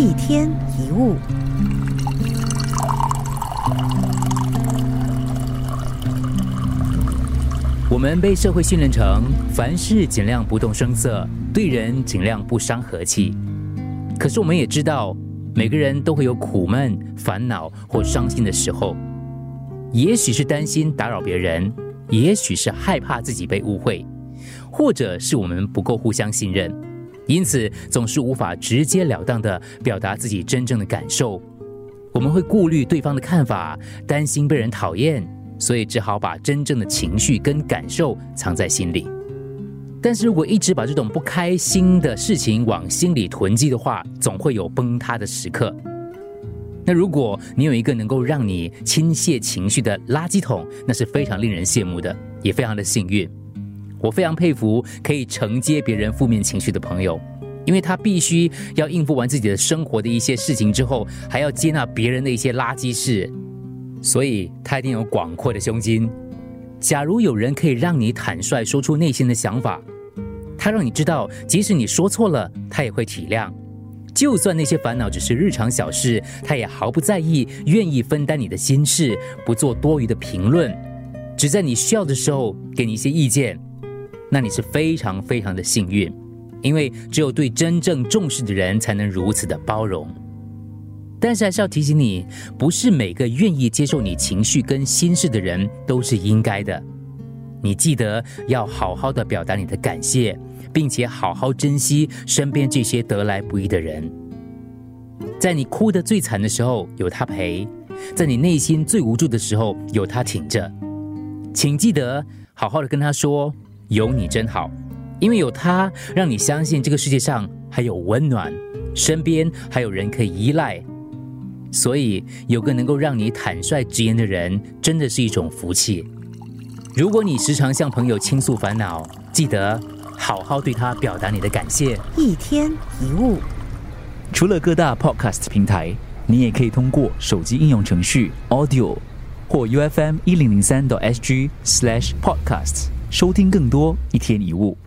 一天一物。我们被社会训练成凡事尽量不动声色，对人尽量不伤和气。可是我们也知道，每个人都会有苦闷、烦恼或伤心的时候。也许是担心打扰别人，也许是害怕自己被误会，或者是我们不够互相信任，因此总是无法直截了当的表达自己真正的感受。我们会顾虑对方的看法，担心被人讨厌，所以只好把真正的情绪跟感受藏在心里。但是如果一直把这种不开心的事情往心里囤积的话，总会有崩塌的时刻。那如果你有一个能够让你倾泻情绪的垃圾桶，那是非常令人羡慕的，也非常的幸运。我非常佩服可以承接别人负面情绪的朋友，因为他必须要应付完自己的生活的一些事情之后，还要接纳别人的一些垃圾事，所以他一定有广阔的胸襟。假如有人可以让你坦率说出内心的想法，他让你知道，即使你说错了，他也会体谅。就算那些烦恼只是日常小事，他也毫不在意，愿意分担你的心事，不做多余的评论，只在你需要的时候给你一些意见。那你是非常非常的幸运，因为只有对真正重视的人才能如此的包容。但是还是要提醒你，不是每个愿意接受你情绪跟心事的人都是应该的。你记得要好好的表达你的感谢。并且好好珍惜身边这些得来不易的人，在你哭得最惨的时候有他陪，在你内心最无助的时候有他挺着，请记得好好的跟他说：“有你真好，因为有他，让你相信这个世界上还有温暖，身边还有人可以依赖。所以有个能够让你坦率直言的人，真的是一种福气。如果你时常向朋友倾诉烦恼，记得。”好好对他表达你的感谢。一天一物，除了各大 podcast 平台，你也可以通过手机应用程序 Audio 或 U F M 一零零三 SG slash podcasts 收听更多一天一物。